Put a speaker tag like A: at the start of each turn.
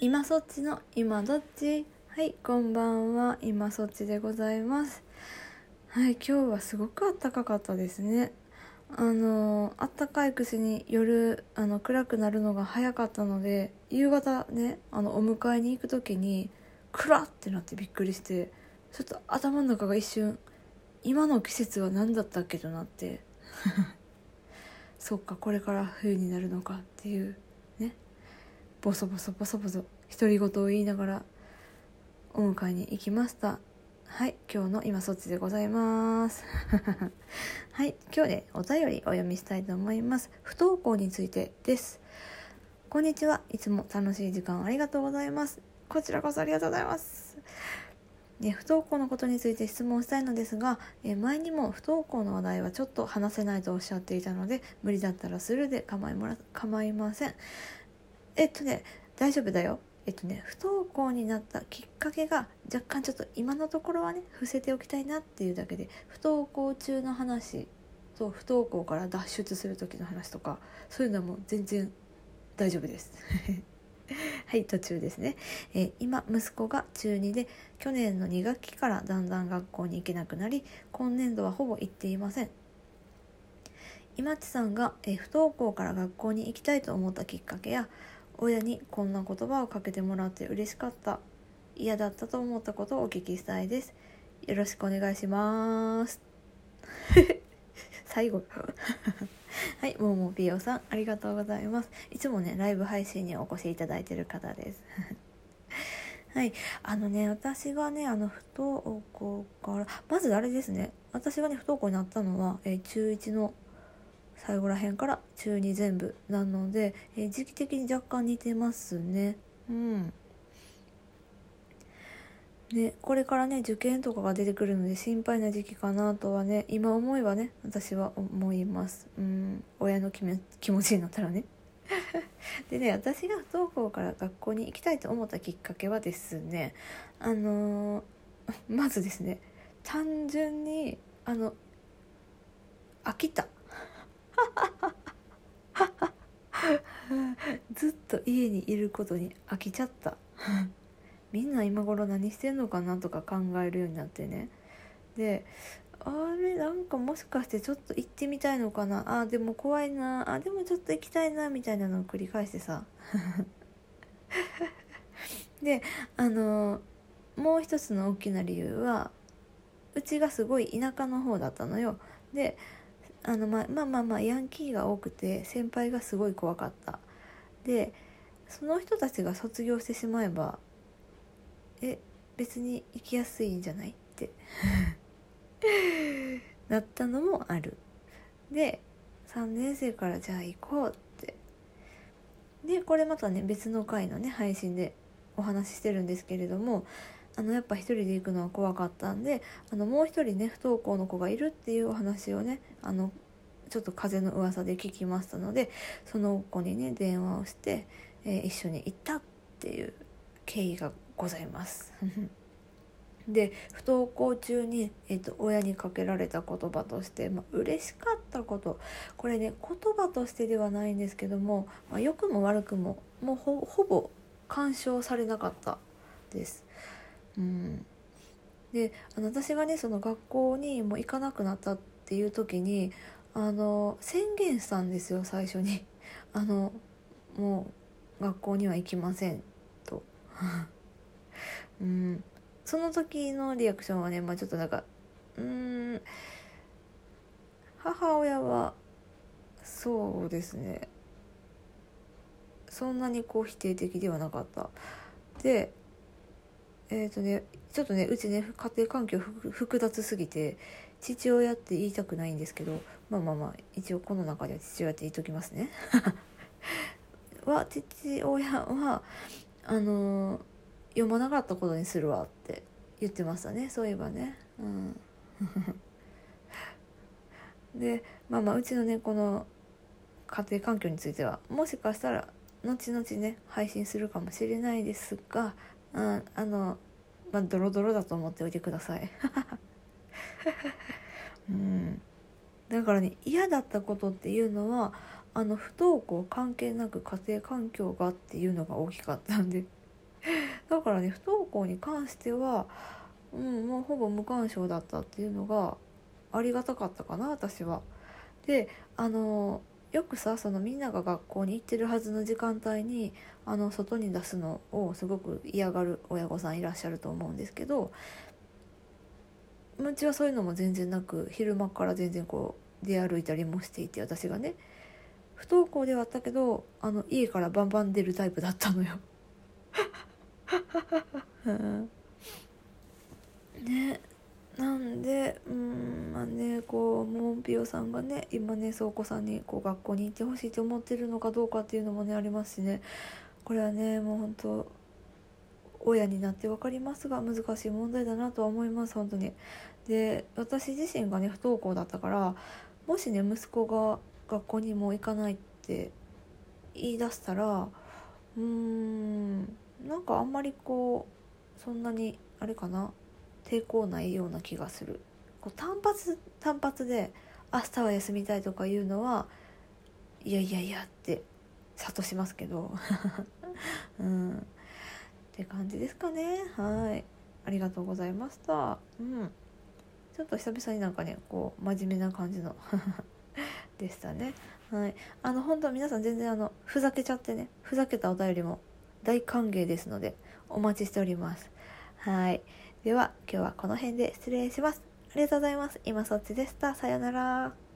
A: 今そっちの今どっち？はいこんばんは。今そっちでございます。はい今日はすごく暖かかったですね。あの暖かいくせに夜あの暗くなるのが早かったので夕方ねあのお迎えに行く時に暗ってなってびっくりしてちょっと頭の中が一瞬今の季節は何だったっけとなって。そっかこれから冬になるのかっていうボソボソボソボソ独り言を言いながらお迎えに行きました。はい今日の今そっちでございます。はい今日でお便りお読みしたいと思います。不登校についてです。こんにちはいつも楽しい時間ありがとうございます。こちらこそありがとうございます。ね、不登校のことについて質問したいのですが、え前にも不登校の話題はちょっと話せないとおっしゃっていたので無理だったらするで構いもら構いません。えっとね大丈夫だよ。えっとね不登校になったきっかけが若干ちょっと今のところはね伏せておきたいなっていうだけで不登校中の話と不登校から脱出する時の話とかそういうのはもう全然大丈夫です。はい途中ですね、えー、今息子が中2で去年の2学期からだんだん学校に行けなくなり今年度はほぼ行っていません。今地さんが、えー、不登校から学校に行きたいと思ったきっかけや親にこんな言葉をかけてもらって嬉しかった。嫌だったと思ったことをお聞きしたいです。よろしくお願いします。最後。はい、ももピオさん、ありがとうございます。いつもね、ライブ配信にお越しいただいてる方です。はい、あのね、私がね、あの、不登校から、まずあれですね、私がね、不登校になったのは、えー、中1の最後らへんから中2全部なので、えー、時期的に若干似てますね。うん。ね、これからね受験とかが出てくるので心配な時期かなとはね今思えばね私は思いますうん親の気持ちになったらね でね私が不登校から学校に行きたいと思ったきっかけはですねあのー、まずですね単純にあの飽きた ずっと家にいることに飽きちゃった。みんな今頃何してんのかなとか考えるようになってね。であれなんかもしかしてちょっと行ってみたいのかな？あでも怖いな。あでもちょっと行きたいなみたいなのを繰り返してさ。であのもう一つの大きな理由はうちがすごい田舎の方だったのよ。であのままあまあまあヤンキーが多くて先輩がすごい怖かった。でその人たちが卒業してしまえばえ別に行きやすいんじゃないって なったのもある。で3年生からじゃあ行こうって。でこれまたね別の回のね配信でお話ししてるんですけれどもあのやっぱ一人で行くのは怖かったんであのもう一人ね不登校の子がいるっていうお話をねあのちょっと風の噂で聞きましたのでその子にね電話をして、えー、一緒に行ったっていう経緯がございます。で不登校中に、えーと、親にかけられた言葉として、まあ、嬉しかったことこれね言葉としてではないんですけども、まあ、良くも悪くももうほぼ干渉されなかったです。うん、であの私がねその学校にもう行かなくなったっていう時にあの宣言したんですよ最初に。あのもう学校には行きませんと。うん、その時のリアクションはね、まあ、ちょっとなんかうん。母親はそうですね。そんなにこう否定的ではなかった。でえっ、ー、とねちょっとねうちね家庭環境複雑すぎて父親って言いたくないんですけどまあまあまあ一応この中では父親って言っときますね。は父親はあのー読まなかったことにするわって言ってましたね。そういえばね。うん。でまあまあうちのねこの家庭環境についてはもしかしたら後々ね配信するかもしれないですが、うん、あのまあドロドロだと思っておいてください。うん。だからね嫌だったことっていうのはあの不登校関係なく家庭環境がっていうのが大きかったんで。だからね不登校に関しては、うん、もうほぼ無干渉だったっていうのがありがたかったかな私は。であのよくさそのみんなが学校に行ってるはずの時間帯にあの外に出すのをすごく嫌がる親御さんいらっしゃると思うんですけどうちはそういうのも全然なく昼間から全然こう出歩いたりもしていて私がね。不登校ではあったけどあの家からバンバン出るタイプだったのよ。ね。なんでうん。まあねこうモンピオさんがね今ね倉庫さんにこう学校に行ってほしいと思ってるのかどうかっていうのもねありますしねこれはねもう本当親になって分かりますが難しい問題だなとは思います本当に。で私自身がね不登校だったからもしね息子が学校にも行かないって言い出したらうーんなんかあんまりこうそんなにあれかな抵抗ないような気がするこう単発単発で明日は休みたいとか言うのはいやいやいやって諭しますけど。うん。って感じですかね。はい。ありがとうございました。うん。ちょっと久々になんかねこう真面目な感じの でしたね。はい。あの本当皆さん全然あのふざけちゃってねふざけたお便りも大歓迎ですのでお待ちしております。はい。では今日はこの辺で失礼します。りがとうございます。今そっちでした。さよなら。